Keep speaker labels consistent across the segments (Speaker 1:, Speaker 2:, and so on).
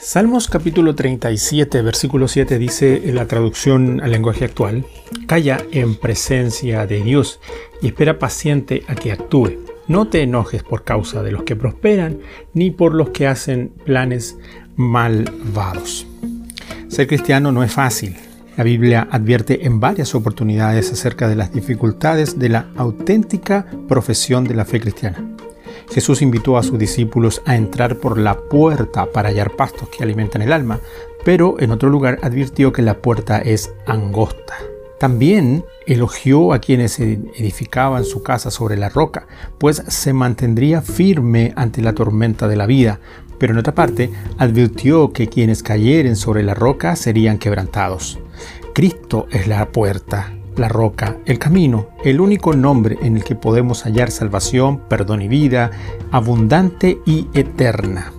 Speaker 1: Salmos capítulo 37, versículo 7 dice en la traducción al lenguaje actual, Calla en presencia de Dios y espera paciente a que actúe. No te enojes por causa de los que prosperan, ni por los que hacen planes malvados. Ser cristiano no es fácil. La Biblia advierte en varias oportunidades acerca de las dificultades de la auténtica profesión de la fe cristiana. Jesús invitó a sus discípulos a entrar por la puerta para hallar pastos que alimentan el alma, pero en otro lugar advirtió que la puerta es angosta. También elogió a quienes edificaban su casa sobre la roca, pues se mantendría firme ante la tormenta de la vida, pero en otra parte advirtió que quienes cayeren sobre la roca serían quebrantados. Cristo es la puerta, la roca, el camino, el único nombre en el que podemos hallar salvación, perdón y vida, abundante y eterna.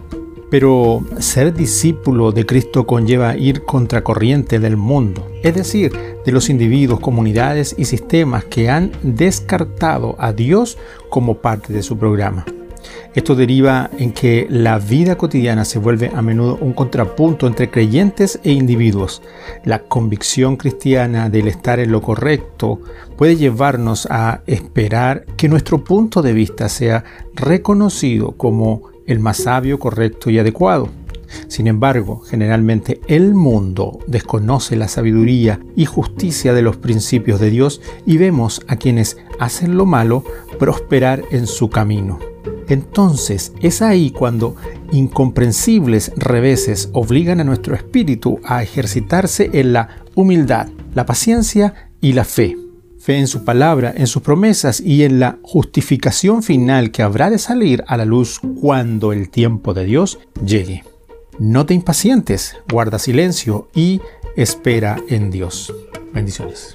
Speaker 1: Pero ser discípulo de Cristo conlleva ir contracorriente del mundo, es decir, de los individuos, comunidades y sistemas que han descartado a Dios como parte de su programa. Esto deriva en que la vida cotidiana se vuelve a menudo un contrapunto entre creyentes e individuos. La convicción cristiana del estar en lo correcto puede llevarnos a esperar que nuestro punto de vista sea reconocido como el más sabio, correcto y adecuado. Sin embargo, generalmente el mundo desconoce la sabiduría y justicia de los principios de Dios y vemos a quienes hacen lo malo prosperar en su camino. Entonces es ahí cuando incomprensibles reveses obligan a nuestro espíritu a ejercitarse en la humildad, la paciencia y la fe. Fe en su palabra, en sus promesas y en la justificación final que habrá de salir a la luz cuando el tiempo de Dios llegue. No te impacientes, guarda silencio y espera en Dios. Bendiciones.